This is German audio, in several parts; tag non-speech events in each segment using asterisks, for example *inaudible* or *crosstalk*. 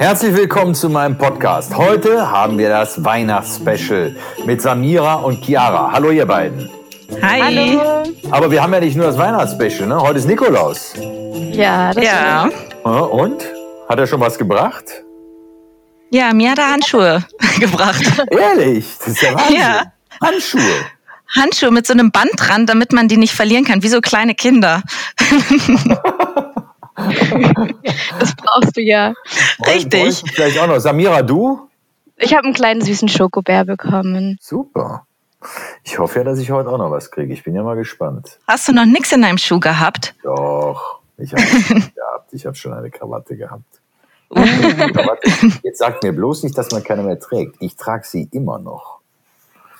Herzlich willkommen zu meinem Podcast. Heute haben wir das Weihnachtsspecial mit Samira und Chiara. Hallo ihr beiden. Hi. Hallo. Aber wir haben ja nicht nur das Weihnachtsspecial, ne? Heute ist Nikolaus. Ja, das ja. Und? Hat er schon was gebracht? Ja, mir hat er Handschuhe *laughs* gebracht. Ehrlich? Das ist ja Wahnsinn. Ja. Handschuhe. Handschuhe mit so einem Band dran, damit man die nicht verlieren kann, wie so kleine Kinder. *laughs* *laughs* das brauchst du ja. Richtig. Vielleicht auch noch. Samira, du? Ich habe einen kleinen süßen Schokobär bekommen. Super. Ich hoffe ja, dass ich heute auch noch was kriege. Ich bin ja mal gespannt. Hast du noch nichts in deinem Schuh gehabt? Doch, ich habe *laughs* gehabt. Ich habe schon eine Krawatte gehabt. Uh. *laughs* Jetzt sagt mir bloß nicht, dass man keine mehr trägt. Ich trage sie immer noch.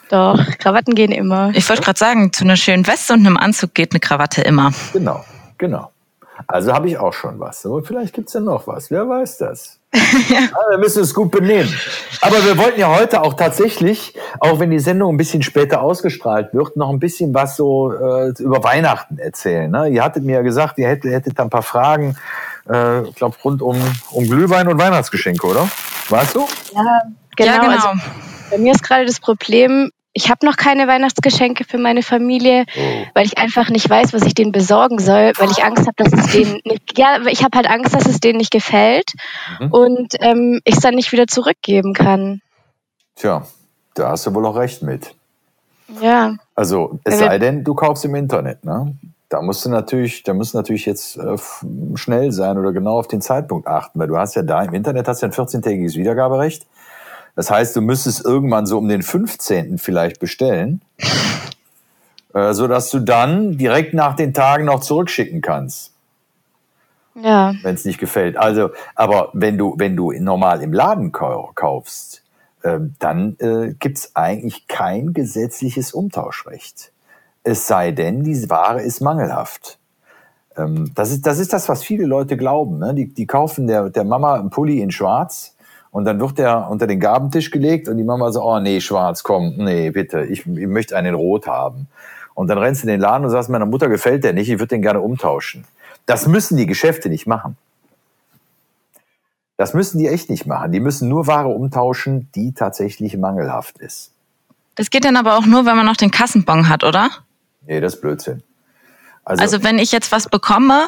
Doch, Krawatten gehen immer. Ich wollte gerade sagen, zu einer schönen Weste und einem Anzug geht eine Krawatte immer. Genau, genau. Also habe ich auch schon was. Aber vielleicht gibt es ja noch was. Wer weiß das? *laughs* ja. wir müssen es gut benehmen. Aber wir wollten ja heute auch tatsächlich, auch wenn die Sendung ein bisschen später ausgestrahlt wird, noch ein bisschen was so äh, über Weihnachten erzählen. Ne? Ihr hattet mir ja gesagt, ihr hättet, hättet ein paar Fragen, äh, ich glaube, rund um, um Glühwein und Weihnachtsgeschenke, oder? Weißt du? Ja, genau. Ja, genau. Also, bei mir ist gerade das Problem, ich habe noch keine Weihnachtsgeschenke für meine Familie, oh. weil ich einfach nicht weiß, was ich denen besorgen soll, weil ich Angst habe, dass es denen *laughs* nicht, ja, ich habe halt Angst, dass es denen nicht gefällt mhm. und ähm, ich es dann nicht wieder zurückgeben kann. Tja, da hast du wohl auch recht mit. Ja. Also es sei denn, du kaufst im Internet, ne? Da musst du natürlich, da musst du natürlich jetzt äh, schnell sein oder genau auf den Zeitpunkt achten, weil du hast ja da im Internet hast ja ein 14-tägiges Wiedergaberecht. Das heißt, du müsstest irgendwann so um den 15. vielleicht bestellen, *laughs* äh, sodass du dann direkt nach den Tagen noch zurückschicken kannst. Ja. Wenn es nicht gefällt. Also, aber wenn du, wenn du normal im Laden kaufst, äh, dann äh, gibt es eigentlich kein gesetzliches Umtauschrecht. Es sei denn, die Ware ist mangelhaft. Ähm, das, ist, das ist das, was viele Leute glauben. Ne? Die, die kaufen der, der Mama einen Pulli in Schwarz und dann wird der unter den Gabentisch gelegt und die Mama so, oh nee, schwarz, komm, nee, bitte, ich, ich möchte einen rot haben. Und dann rennst du in den Laden und sagst, meiner Mutter gefällt der nicht, ich würde den gerne umtauschen. Das müssen die Geschäfte nicht machen. Das müssen die echt nicht machen. Die müssen nur Ware umtauschen, die tatsächlich mangelhaft ist. Das geht dann aber auch nur, wenn man noch den Kassenbon hat, oder? Nee, das ist Blödsinn. Also, also wenn ich jetzt was bekomme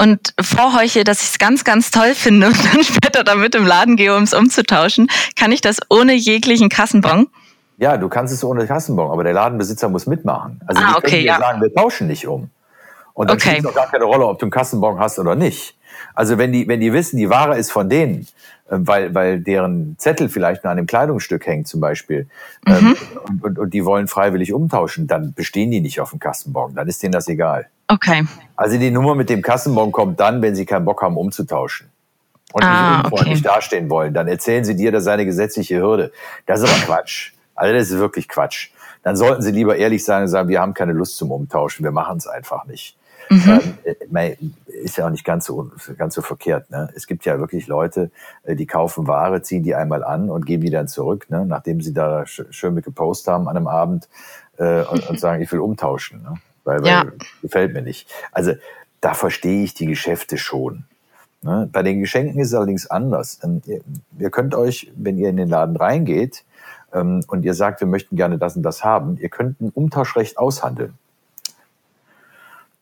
und vorheuche, dass ich es ganz, ganz toll finde und dann *laughs* später damit im Laden gehe, um es umzutauschen, kann ich das ohne jeglichen Kassenbon? Ja, du kannst es ohne Kassenbon, aber der Ladenbesitzer muss mitmachen. Also ah, okay, ja. sagen, wir tauschen nicht um. Und dann okay. spielt es auch gar keine Rolle, ob du einen Kassenbon hast oder nicht. Also wenn die, wenn die wissen, die Ware ist von denen, äh, weil, weil deren Zettel vielleicht nur an dem Kleidungsstück hängt zum Beispiel, ähm, mhm. und, und, und die wollen freiwillig umtauschen, dann bestehen die nicht auf dem Kassenbon, dann ist denen das egal. Okay. Also die Nummer mit dem Kassenbon kommt dann, wenn sie keinen Bock haben, umzutauschen. Und ah, nicht unfreundlich okay. dastehen wollen. Dann erzählen sie dir, das sei eine gesetzliche Hürde. Das ist aber *laughs* Quatsch. Also das ist wirklich Quatsch. Dann sollten sie lieber ehrlich sein und sagen, wir haben keine Lust zum Umtauschen, wir machen es einfach nicht. Mhm. Ähm, ist ja auch nicht ganz so, ganz so verkehrt. Ne? Es gibt ja wirklich Leute, äh, die kaufen Ware, ziehen die einmal an und geben die dann zurück, ne? nachdem sie da schön mit gepostet haben an einem Abend äh, und, und, sagen, ich will umtauschen. Ne? Weil, weil ja. gefällt mir nicht. Also da verstehe ich die Geschäfte schon. Ne? Bei den Geschenken ist es allerdings anders. Ähm, ihr, ihr, könnt euch, wenn ihr in den Laden reingeht ähm, und ihr sagt, wir möchten gerne das und das haben, ihr könnt ein Umtauschrecht aushandeln.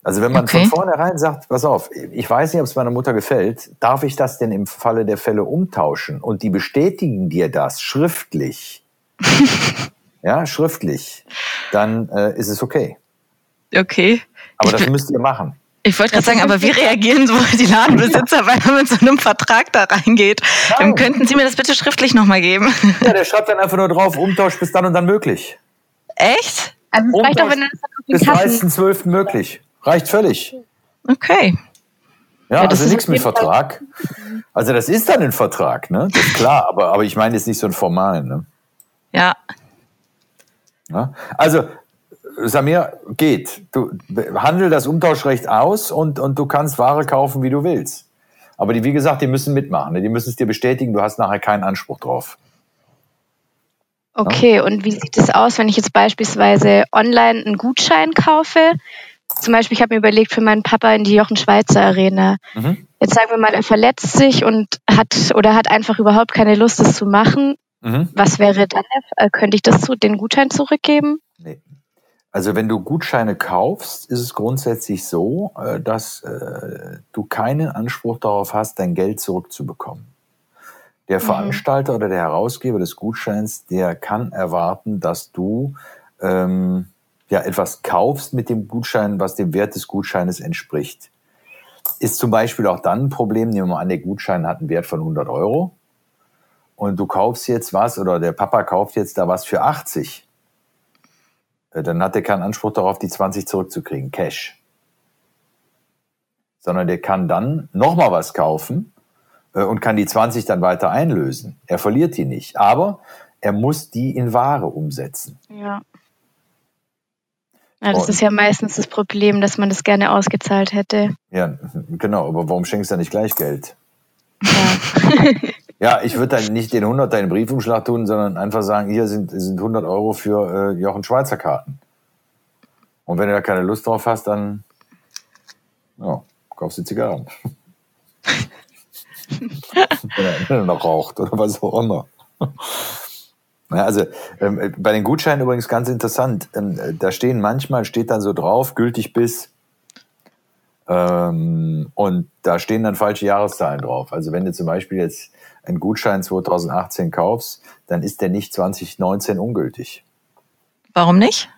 Also wenn man okay. von vornherein sagt, pass auf, ich weiß nicht, ob es meiner Mutter gefällt, darf ich das denn im Falle der Fälle umtauschen? Und die bestätigen dir das schriftlich. *laughs* ja, schriftlich. Dann äh, ist es okay. Okay. Aber das müsst ihr machen. Ich wollte gerade sagen, aber wie reagieren *laughs* so die Ladenbesitzer, wenn man mit so einem Vertrag da reingeht? Dann könnten Sie mir das bitte schriftlich nochmal geben? *laughs* Ja, der schreibt dann einfach nur drauf, Umtausch bis dann und dann möglich. Echt? Also es reicht auch, wenn das bis 30.12. möglich. Reicht völlig. Okay. Ja, ja also nichts mit Vertrag. Also das ist dann ein Vertrag, ne? Das ist klar, aber, aber ich meine jetzt nicht so einen formalen, ne? Ja. ja. Also Samir, geht. Du handel das Umtauschrecht aus und, und du kannst Ware kaufen, wie du willst. Aber die, wie gesagt, die müssen mitmachen. Ne? Die müssen es dir bestätigen, du hast nachher keinen Anspruch drauf. Okay, ja? und wie sieht es aus, wenn ich jetzt beispielsweise online einen Gutschein kaufe? Zum Beispiel, ich habe mir überlegt, für meinen Papa in die Jochen Schweizer Arena. Mhm. Jetzt sagen wir mal, er verletzt sich und hat oder hat einfach überhaupt keine Lust, das zu machen. Mhm. Was wäre dann? Äh, könnte ich das zu, den Gutschein zurückgeben? Nee. Also wenn du Gutscheine kaufst, ist es grundsätzlich so, äh, dass äh, du keinen Anspruch darauf hast, dein Geld zurückzubekommen. Der mhm. Veranstalter oder der Herausgeber des Gutscheins, der kann erwarten, dass du ähm, ja etwas kaufst mit dem Gutschein, was dem Wert des Gutscheines entspricht. Ist zum Beispiel auch dann ein Problem, nehmen wir mal an, der Gutschein hat einen Wert von 100 Euro und du kaufst jetzt was oder der Papa kauft jetzt da was für 80. Äh, dann hat er keinen Anspruch darauf, die 20 zurückzukriegen, Cash. Sondern der kann dann nochmal was kaufen äh, und kann die 20 dann weiter einlösen. Er verliert die nicht. Aber er muss die in Ware umsetzen. Ja. Ja, das und, ist ja meistens das Problem, dass man das gerne ausgezahlt hätte. Ja, genau. Aber warum schenkst du dann nicht gleich Geld? Ja, ja ich würde dann nicht den 100 in den Briefumschlag tun, sondern einfach sagen, hier sind, sind 100 Euro für äh, Jochen Schweizer Karten. Und wenn du da keine Lust drauf hast, dann ja, kaufst du Zigarren. *laughs* wenn er noch raucht oder was auch immer. Ja, also ähm, äh, bei den Gutscheinen übrigens ganz interessant. Ähm, äh, da stehen manchmal, steht dann so drauf, gültig bis. Ähm, und da stehen dann falsche Jahreszahlen drauf. Also wenn du zum Beispiel jetzt einen Gutschein 2018 kaufst, dann ist der nicht 2019 ungültig. Warum nicht?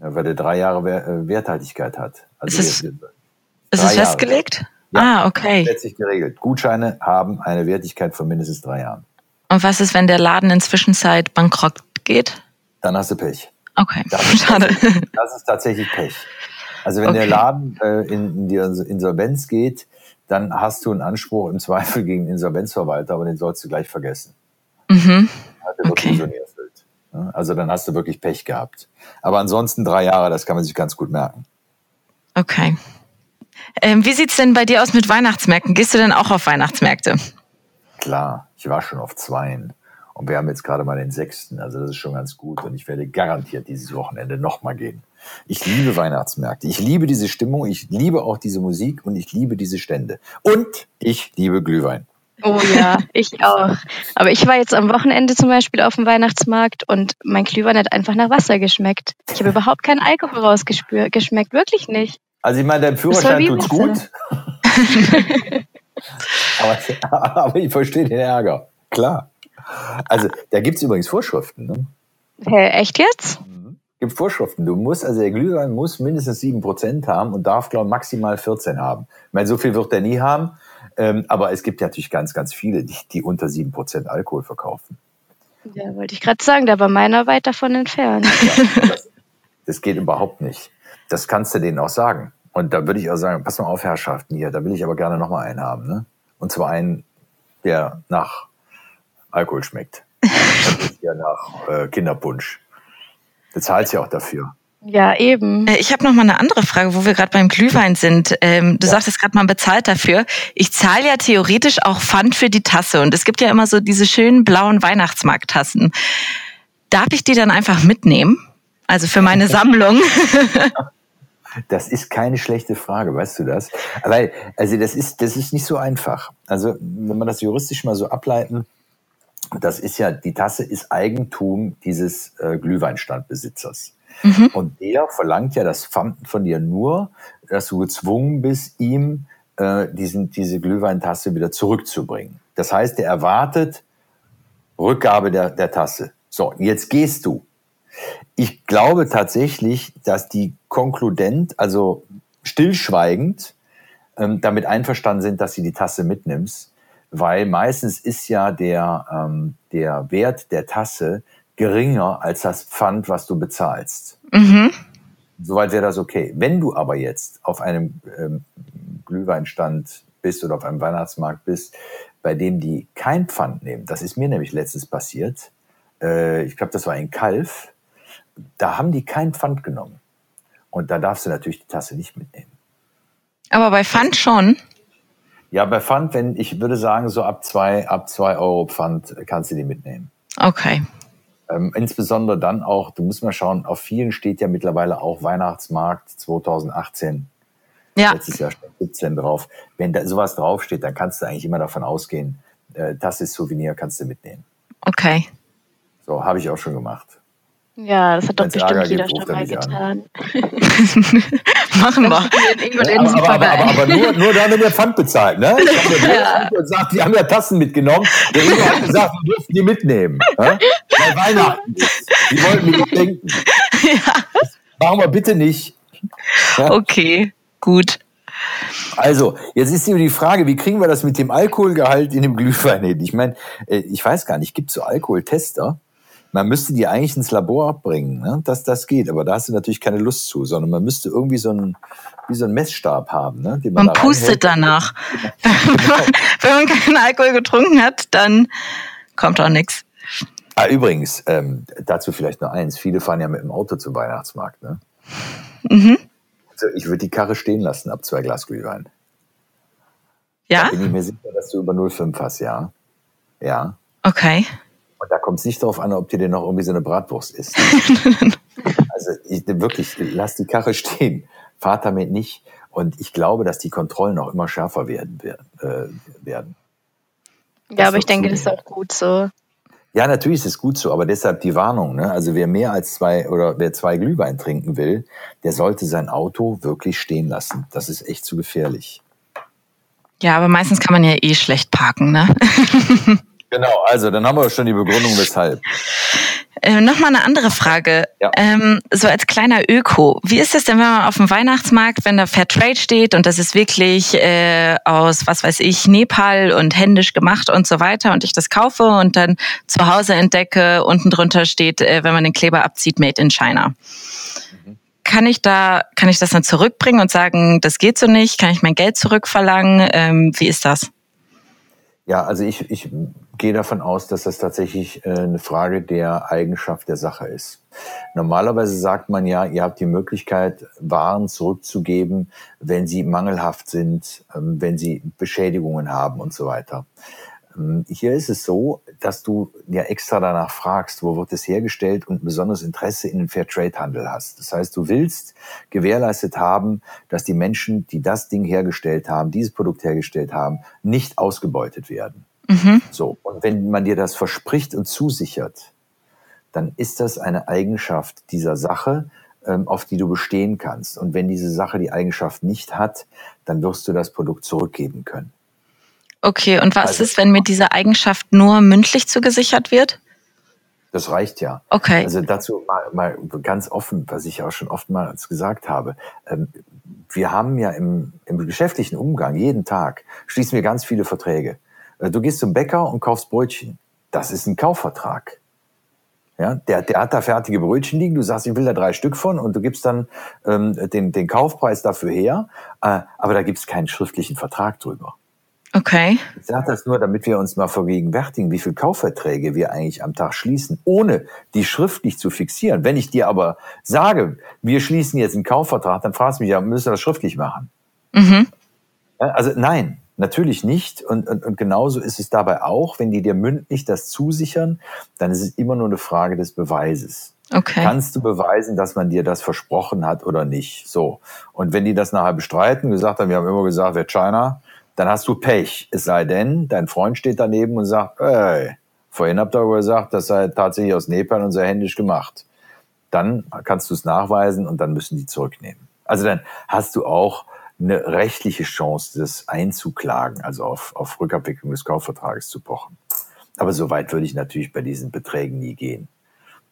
Ja, weil der drei Jahre äh, Werthaltigkeit hat. Also ist es, ist es festgelegt? Ja, ah, okay. Letztlich geregelt. Gutscheine haben eine Wertigkeit von mindestens drei Jahren. Und was ist, wenn der Laden in Zwischenzeit bankrott geht? Dann hast du Pech. Okay, das *laughs* schade. Das ist tatsächlich Pech. Also wenn okay. der Laden äh, in, in die Insolvenz geht, dann hast du einen Anspruch im Zweifel gegen den Insolvenzverwalter, aber den sollst du gleich vergessen. Mhm. Okay. Also dann hast du wirklich Pech gehabt. Aber ansonsten drei Jahre, das kann man sich ganz gut merken. Okay. Ähm, wie sieht's denn bei dir aus mit Weihnachtsmärkten? Gehst du denn auch auf Weihnachtsmärkte? Klar, ich war schon auf zweien. Und wir haben jetzt gerade mal den sechsten. Also das ist schon ganz gut. Und ich werde garantiert dieses Wochenende nochmal gehen. Ich liebe Weihnachtsmärkte. Ich liebe diese Stimmung. Ich liebe auch diese Musik und ich liebe diese Stände. Und ich liebe Glühwein. Oh ja, ich auch. Aber ich war jetzt am Wochenende zum Beispiel auf dem Weihnachtsmarkt und mein Glühwein hat einfach nach Wasser geschmeckt. Ich habe überhaupt keinen Alkohol rausgeschmeckt, wirklich nicht. Also ich meine, dein Führerschein tut's gut. *laughs* aber, aber ich verstehe den Ärger. Klar. Also da gibt es übrigens Vorschriften. Ne? Hä, echt jetzt? Mhm. Gibt Vorschriften. Du musst, also der Glühwein muss mindestens 7% haben und darf, glaube ich, maximal 14 haben. Ich meine, so viel wird er nie haben. Ähm, aber es gibt ja natürlich ganz, ganz viele, die, die unter 7% Alkohol verkaufen. Ja, wollte ich gerade sagen, da war meiner weit davon entfernt. Ja, das, das geht überhaupt nicht. Das kannst du denen auch sagen. Und da würde ich auch sagen, pass mal auf, Herrschaften hier, da will ich aber gerne nochmal einen haben. Ne? Und zwar einen, der nach Alkohol schmeckt. ja nach äh, Kinderpunsch. Du zahlst ja auch dafür. Ja, eben. Äh, ich habe noch mal eine andere Frage, wo wir gerade beim Glühwein sind. Ähm, du ja. sagtest gerade, man bezahlt dafür. Ich zahle ja theoretisch auch Pfand für die Tasse. Und es gibt ja immer so diese schönen blauen Weihnachtsmarkttassen. Darf ich die dann einfach mitnehmen? Also für meine *laughs* Sammlung. Das ist keine schlechte Frage, weißt du das? Weil, also das ist, das ist nicht so einfach. Also, wenn man das juristisch mal so ableiten, das ist ja, die Tasse ist Eigentum dieses äh, Glühweinstandbesitzers. Mhm. Und der verlangt ja das Pfand von dir nur, dass du gezwungen bist, ihm äh, diesen, diese Glühweintasse wieder zurückzubringen. Das heißt, er erwartet Rückgabe der, der Tasse. So, jetzt gehst du. Ich glaube tatsächlich, dass die konkludent, also stillschweigend, ähm, damit einverstanden sind, dass sie die Tasse mitnimmst, weil meistens ist ja der, ähm, der Wert der Tasse geringer als das Pfand, was du bezahlst. Mhm. Soweit wäre das okay. Wenn du aber jetzt auf einem ähm, Glühweinstand bist oder auf einem Weihnachtsmarkt bist, bei dem die kein Pfand nehmen, das ist mir nämlich letztens passiert, äh, ich glaube, das war in Kalf, da haben die kein Pfand genommen. Und da darfst du natürlich die Tasse nicht mitnehmen. Aber bei Pfand schon? Ja, bei Pfand, wenn ich würde sagen, so ab zwei, ab zwei Euro Pfand kannst du die mitnehmen. Okay. Ähm, insbesondere dann auch, du musst mal schauen, auf vielen steht ja mittlerweile auch Weihnachtsmarkt 2018. Ja. Letztes Jahr stand 17 drauf. Wenn da sowas draufsteht, dann kannst du eigentlich immer davon ausgehen, äh, das ist Souvenir, kannst du mitnehmen. Okay. So, habe ich auch schon gemacht. Ja, das hat doch bestimmt Ärger jeder schon mal getan. *laughs* Machen wir. aber, aber, aber, aber, nur, nur da, wenn ihr Pfand bezahlt. Ne? Ich habe *laughs* ja. gesagt, die haben ja Tassen mitgenommen. Der Ingo hat gesagt, wir dürfen die mitnehmen. Ne? Bei Weihnachten. Die wollten mir denken. *laughs* Ja. Machen wir bitte nicht. Ja? Okay, gut. Also, jetzt ist die Frage, wie kriegen wir das mit dem Alkoholgehalt in dem Glühwein hin? Ich meine, äh, ich weiß gar nicht, gibt es so Alkoholtester? Man müsste die eigentlich ins Labor bringen, ne? dass das geht, aber da hast du natürlich keine Lust zu, sondern man müsste irgendwie so einen, wie so einen Messstab haben. Ne? Den man, man pustet danach. *laughs* Wenn man keinen Alkohol getrunken hat, dann kommt auch nichts. Ah, übrigens, ähm, dazu vielleicht noch eins. Viele fahren ja mit dem Auto zum Weihnachtsmarkt. Ne? Mhm. Also ich würde die Karre stehen lassen ab zwei Glas Glühwein. Ja? Da bin ich mir sicher, dass du über 0,5 hast, ja. Ja. Okay. Und da kommt es nicht darauf an, ob dir denn noch irgendwie so eine Bratwurst ist. *laughs* also ich, wirklich, lass die Karre stehen. Fahr damit nicht. Und ich glaube, dass die Kontrollen auch immer schärfer werden. Äh, werden. Ja, aber ich denke, das ist auch gut so. Ja, natürlich ist es gut so, aber deshalb die Warnung. Ne? Also wer mehr als zwei oder wer zwei Glühwein trinken will, der sollte sein Auto wirklich stehen lassen. Das ist echt zu gefährlich. Ja, aber meistens kann man ja eh schlecht parken, ne? *laughs* Genau, also dann haben wir schon die Begründung, weshalb. Äh, Nochmal eine andere Frage. Ja. Ähm, so als kleiner Öko, wie ist es denn, wenn man auf dem Weihnachtsmarkt, wenn da Fairtrade steht und das ist wirklich äh, aus, was weiß ich, Nepal und händisch gemacht und so weiter und ich das kaufe und dann zu Hause entdecke, unten drunter steht, äh, wenn man den Kleber abzieht, Made in China. Mhm. Kann ich da, kann ich das dann zurückbringen und sagen, das geht so nicht? Kann ich mein Geld zurückverlangen? Ähm, wie ist das? Ja, also ich, ich gehe davon aus, dass das tatsächlich äh, eine Frage der Eigenschaft der Sache ist. Normalerweise sagt man ja, ihr habt die Möglichkeit, Waren zurückzugeben, wenn sie mangelhaft sind, ähm, wenn sie Beschädigungen haben und so weiter. Ähm, hier ist es so, dass du ja extra danach fragst, wo wird es hergestellt und ein besonderes Interesse in den Fairtrade-Handel hast. Das heißt, du willst gewährleistet haben, dass die Menschen, die das Ding hergestellt haben, dieses Produkt hergestellt haben, nicht ausgebeutet werden. Mhm. So. Und wenn man dir das verspricht und zusichert, dann ist das eine Eigenschaft dieser Sache, ähm, auf die du bestehen kannst. Und wenn diese Sache die Eigenschaft nicht hat, dann wirst du das Produkt zurückgeben können. Okay, und was also, ist, wenn mir diese Eigenschaft nur mündlich zugesichert wird? Das reicht ja. Okay. Also dazu mal, mal ganz offen, was ich auch schon oftmals gesagt habe. Ähm, wir haben ja im, im geschäftlichen Umgang jeden Tag schließen wir ganz viele Verträge. Äh, du gehst zum Bäcker und kaufst Brötchen. Das ist ein Kaufvertrag. Ja, der, der hat da fertige Brötchen liegen, du sagst, ich will da drei Stück von und du gibst dann ähm, den, den Kaufpreis dafür her, äh, aber da gibt es keinen schriftlichen Vertrag drüber. Okay. Ich sage das nur, damit wir uns mal vergegenwärtigen, wie viele Kaufverträge wir eigentlich am Tag schließen, ohne die schriftlich zu fixieren. Wenn ich dir aber sage, wir schließen jetzt einen Kaufvertrag, dann fragst du mich ja, müssen wir das schriftlich machen? Mhm. Also nein, natürlich nicht. Und, und, und genauso ist es dabei auch, wenn die dir mündlich das zusichern, dann ist es immer nur eine Frage des Beweises. Okay. Kannst du beweisen, dass man dir das versprochen hat oder nicht? So. Und wenn die das nachher bestreiten, gesagt haben, wir haben immer gesagt, wer China, dann hast du Pech. Es sei denn, dein Freund steht daneben und sagt, hey, vorhin habt ihr aber gesagt, das sei tatsächlich aus Nepal und sei händisch gemacht. Dann kannst du es nachweisen und dann müssen die zurücknehmen. Also dann hast du auch eine rechtliche Chance, das einzuklagen, also auf, auf Rückabwicklung des Kaufvertrages zu pochen. Aber so weit würde ich natürlich bei diesen Beträgen nie gehen.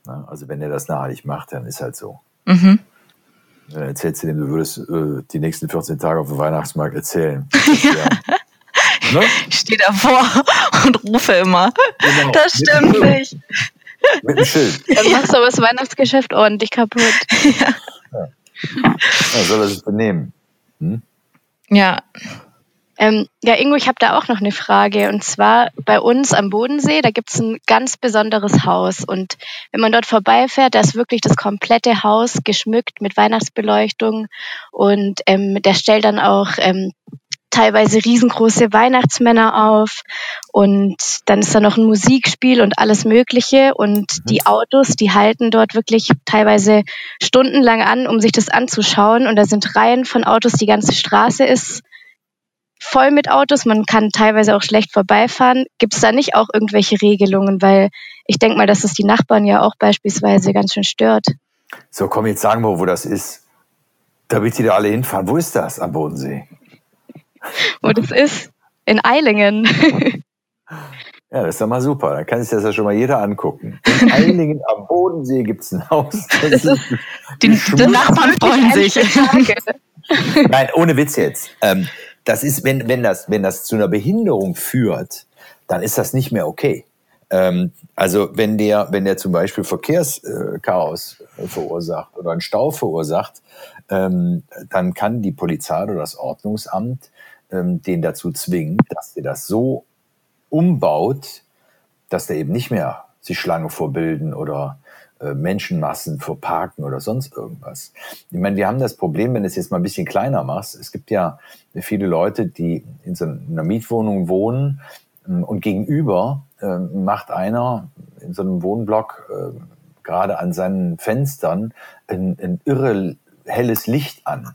Also wenn er das nachher nicht macht, dann ist halt so. Mhm. Dann erzählst du dem, du würdest äh, die nächsten 14 Tage auf dem Weihnachtsmarkt erzählen. *laughs* Ja. Ne? Ich stehe davor *laughs* und rufe immer. Genau. Das stimmt mit nicht. Mit dem Schild. Dann machst du aber das Weihnachtsgeschäft ordentlich kaputt. *laughs* Ja. ja. ja soll er sich benehmen? Hm? Ja. Ähm, ja, Ingo, ich habe da auch noch eine Frage. Und zwar bei uns am Bodensee, da gibt es ein ganz besonderes Haus. Und wenn man dort vorbeifährt, da ist wirklich das komplette Haus geschmückt mit Weihnachtsbeleuchtung. Und ähm, der stellt dann auch ähm, teilweise riesengroße Weihnachtsmänner auf und dann ist da noch ein Musikspiel und alles Mögliche und mhm. die Autos, die halten dort wirklich teilweise stundenlang an, um sich das anzuschauen und da sind Reihen von Autos, die ganze Straße ist voll mit Autos, man kann teilweise auch schlecht vorbeifahren. Gibt es da nicht auch irgendwelche Regelungen? Weil ich denke mal, dass es die Nachbarn ja auch beispielsweise ganz schön stört. So, komm, jetzt sagen wir, wo das ist. Damit die da alle hinfahren. Wo ist das am Bodensee? Wo das ist? In Eilingen. *laughs* Ja, das ist doch mal super. Dann kann sich das ja schon mal jeder angucken. In *laughs* Eilingen am Bodensee gibt es ein Haus. Das ist die, die, die Nachbarn freuen sich. *laughs* Nein, ohne Witz jetzt. Ähm, das ist, wenn, wenn, das, wenn das zu einer Behinderung führt, dann ist das nicht mehr okay. Ähm, also wenn der, wenn der zum Beispiel Verkehrschaos äh, verursacht oder einen Stau verursacht, ähm, dann kann die Polizei oder das Ordnungsamt ähm, den dazu zwingen, dass er das so umbaut, dass der eben nicht mehr sich Schlange vorbilden oder äh, Menschenmassen vor Parken oder sonst irgendwas. Ich meine, wir haben das Problem, wenn du es jetzt mal ein bisschen kleiner machst. Es gibt ja viele Leute, die in so einer Mietwohnung wohnen ähm, und gegenüber äh, macht einer in so einem Wohnblock äh, gerade an seinen Fenstern ein, ein irre helles Licht an.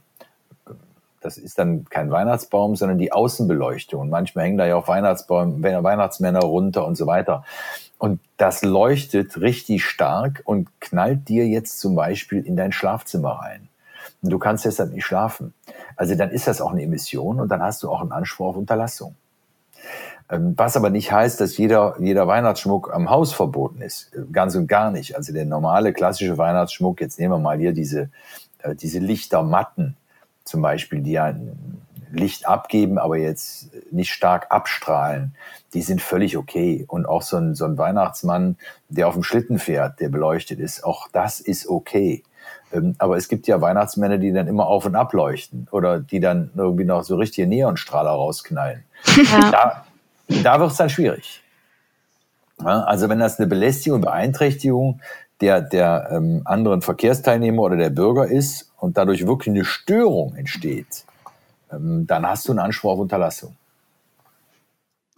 Das ist dann kein Weihnachtsbaum, sondern die Außenbeleuchtung. Und manchmal hängen da ja auch Weihnachtsbäume, Weihnachtsmänner runter und so weiter. Und das leuchtet richtig stark und knallt dir jetzt zum Beispiel in dein Schlafzimmer rein. Und du kannst deshalb nicht schlafen. Also dann ist das auch eine Emission und dann hast du auch einen Anspruch auf Unterlassung. Ähm, was aber nicht heißt, dass jeder, jeder Weihnachtsschmuck am Haus verboten ist. Ganz und gar nicht. Also der normale klassische Weihnachtsschmuck, jetzt nehmen wir mal hier diese, äh, diese Lichtermatten zum Beispiel, die ja Licht abgeben, aber jetzt nicht stark abstrahlen, die sind völlig okay. Und auch so ein, so ein Weihnachtsmann, der auf dem Schlitten fährt, der beleuchtet ist, auch das ist okay. Ähm, aber es gibt ja Weihnachtsmänner, die dann immer auf und ab leuchten oder die dann irgendwie noch so richtige Neonstrahler rausknallen. Ja. Da, da wird es dann schwierig. Also wenn das eine Belästigung, Beeinträchtigung der, der ähm, anderen Verkehrsteilnehmer oder der Bürger ist und dadurch wirklich eine Störung entsteht, ähm, dann hast du einen Anspruch auf Unterlassung.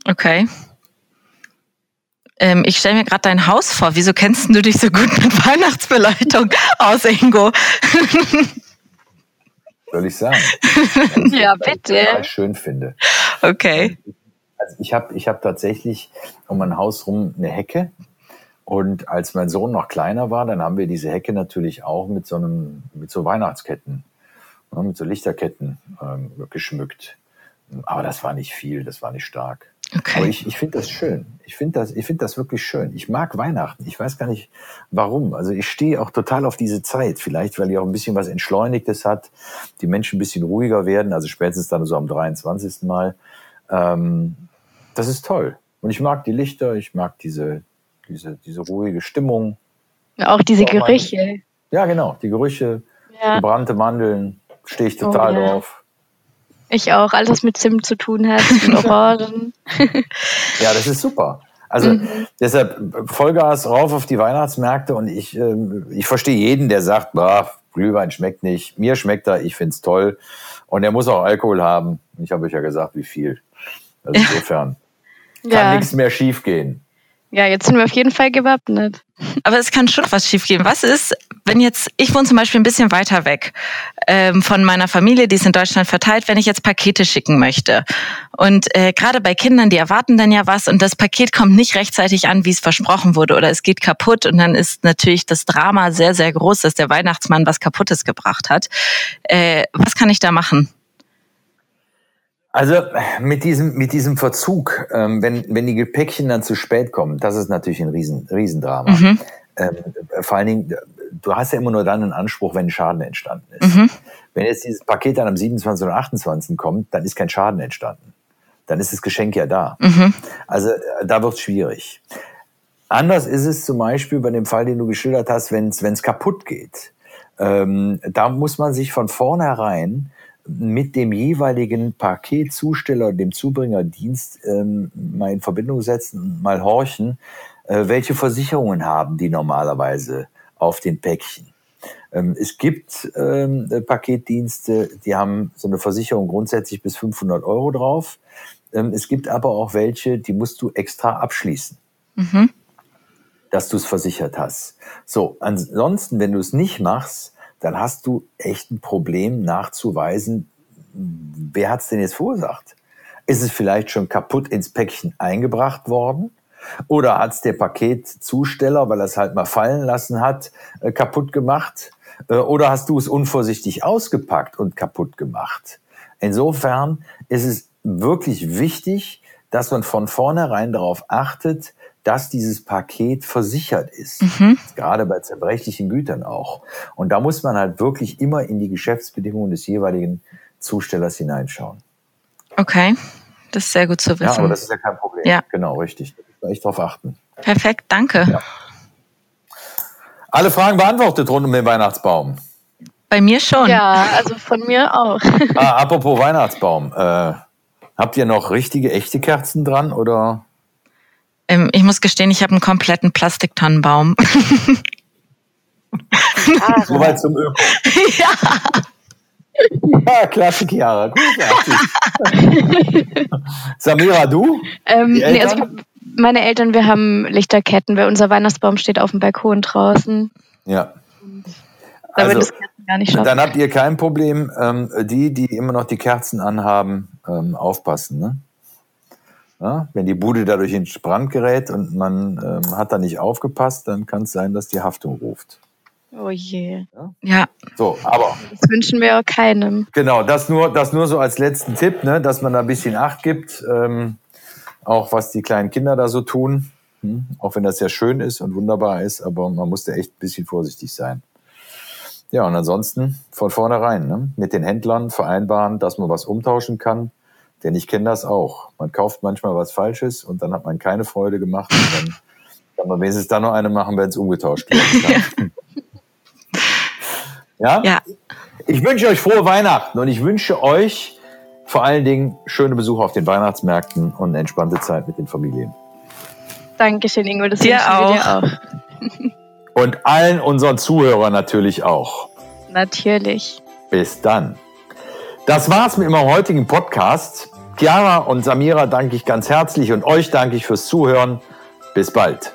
Okay. Ähm, ich stelle mir gerade dein Haus vor. Wieso kennst du dich so gut mit Weihnachtsbeleuchtung aus, Ingo? Soll ich sagen? *laughs* ja, bitte. Was ich schön finde. Okay. Also ich habe ich hab tatsächlich um mein Haus rum eine Hecke. Und als mein Sohn noch kleiner war, dann haben wir diese Hecke natürlich auch mit so einem, mit so Weihnachtsketten Ne, mit so Lichterketten ähm, geschmückt. Aber das war nicht viel, das war nicht stark. Okay. Aber ich, ich finde das schön. Ich finde das, ich finde das wirklich schön. Ich mag Weihnachten. Ich weiß gar nicht warum. Also ich stehe auch total auf diese Zeit. Vielleicht, weil die auch ein bisschen was Entschleunigtes hat, die Menschen ein bisschen ruhiger werden. Also spätestens dann so am 23. Mal. Ähm, das ist toll. Und ich mag die Lichter. Ich mag diese, diese, diese ruhige Stimmung. Auch diese Gerüche. Ja, genau. Die Gerüche. Ja. Gebrannte Mandeln. Stehe ich total oh, ja. drauf. Ich auch, alles was mit Zimt zu tun hat, *laughs* mit Orangen. ja, das ist super. Also mhm. deshalb Vollgas rauf auf die Weihnachtsmärkte und ich, äh, ich verstehe jeden, der sagt, bah, Glühwein schmeckt nicht. Mir schmeckt er, ich finde es toll. Und er muss auch Alkohol haben. Ich habe euch ja gesagt, wie viel. Also *laughs* insofern kann ja. nichts mehr schiefgehen. Ja, jetzt sind wir auf jeden Fall gewappnet. Aber es kann schon was schiefgehen. Was ist, wenn jetzt, ich wohne zum Beispiel ein bisschen weiter weg ähm, von meiner Familie, die ist in Deutschland verteilt, wenn ich jetzt Pakete schicken möchte. Und äh, gerade bei Kindern, die erwarten dann ja was und das Paket kommt nicht rechtzeitig an, wie es versprochen wurde, oder es geht kaputt und dann ist natürlich das Drama sehr, sehr groß, dass der Weihnachtsmann was Kaputtes gebracht hat. Äh, was kann ich da machen? Also mit diesem, mit diesem Verzug, ähm, wenn, wenn die Gepäckchen dann zu spät kommen, das ist natürlich ein Riesen, Riesendrama. Mhm. Ähm, vor allen Dingen, du hast ja immer nur dann einen Anspruch, wenn ein Schaden entstanden ist. Mhm. Wenn jetzt dieses Paket dann am 27. oder 28. kommt, dann ist kein Schaden entstanden. Dann ist das Geschenk ja da. Mhm. Also äh, da wird es schwierig. Anders ist es zum Beispiel bei dem Fall, den du geschildert hast, wenn es kaputt geht. Ähm, da muss man sich von vornherein mit dem jeweiligen Paketzusteller, dem Zubringerdienst ähm, mal in Verbindung setzen, mal horchen, äh, welche Versicherungen haben die normalerweise auf den Päckchen. Ähm, es gibt ähm, Paketdienste, die haben so eine Versicherung grundsätzlich bis 500 Euro drauf. Ähm, es gibt aber auch welche, die musst du extra abschließen, mhm. dass du es versichert hast. So, ansonsten, wenn du es nicht machst, dann hast du echt ein Problem nachzuweisen, wer hat es denn jetzt verursacht? Ist es vielleicht schon kaputt ins Päckchen eingebracht worden? Oder hat es der Paketzusteller, weil er es halt mal fallen lassen hat, äh, kaputt gemacht? Äh, oder hast du es unvorsichtig ausgepackt und kaputt gemacht? Insofern ist es wirklich wichtig, dass man von vornherein darauf achtet, dass dieses Paket versichert ist. Mhm. Gerade bei zerbrechlichen Gütern auch. Und da muss man halt wirklich immer in die Geschäftsbedingungen des jeweiligen Zustellers hineinschauen. Okay, das ist sehr gut zu wissen. Ja, aber das ist ja kein Problem. Ja. Genau, richtig. Da muss man echt drauf achten. Perfekt, danke. Ja. Alle Fragen beantwortet rund um den Weihnachtsbaum. Bei mir schon. Ja, also von mir auch. ah, apropos Weihnachtsbaum. Äh, habt ihr noch richtige, echte Kerzen dran oder? Ähm, ich muss gestehen, ich habe einen kompletten Plastiktannenbaum. *laughs* Ah, Soweit zum Öko. ja. *laughs* Ja, Klassik, Chiara. Großartig. Samira, du? Ähm, nee, also meine Eltern, wir haben Lichterketten, weil unser Weihnachtsbaum steht auf dem Balkon draußen. Ja. Also, dann habt ihr kein Problem. Ähm, die, die immer noch die Kerzen anhaben, ähm, aufpassen. Ne? Ja, wenn die Bude dadurch in Brand gerät und man ähm, hat da nicht aufgepasst, dann kann es sein, dass die Haftung ruft. Oh je. Ja. ja. So, aber. Das wünschen wir auch keinem. Genau, das nur, das nur so als letzten Tipp, ne, dass man da ein bisschen Acht gibt, ähm, auch was die kleinen Kinder da so tun. Hm? Auch wenn das ja schön ist und wunderbar ist, aber man muss da echt ein bisschen vorsichtig sein. Ja, und ansonsten von vornherein ne, mit den Händlern vereinbaren, dass man was umtauschen kann. Denn ich kenne das auch. Man kauft manchmal was Falsches und dann hat man keine Freude gemacht. Und dann *laughs* kann man wenigstens dann noch eine machen, wenn es umgetauscht wird. *laughs* Ja? Ja. Ich wünsche euch frohe Weihnachten und ich wünsche euch vor allen Dingen schöne Besuche auf den Weihnachtsmärkten und eine entspannte Zeit mit den Familien. Dankeschön, Ingo. Das dir auch. dir auch. Und allen unseren Zuhörern natürlich auch. Natürlich. Bis dann. Das war's mit meinem heutigen Podcast. Chiara und Samira danke ich ganz herzlich und euch danke ich fürs Zuhören. Bis bald.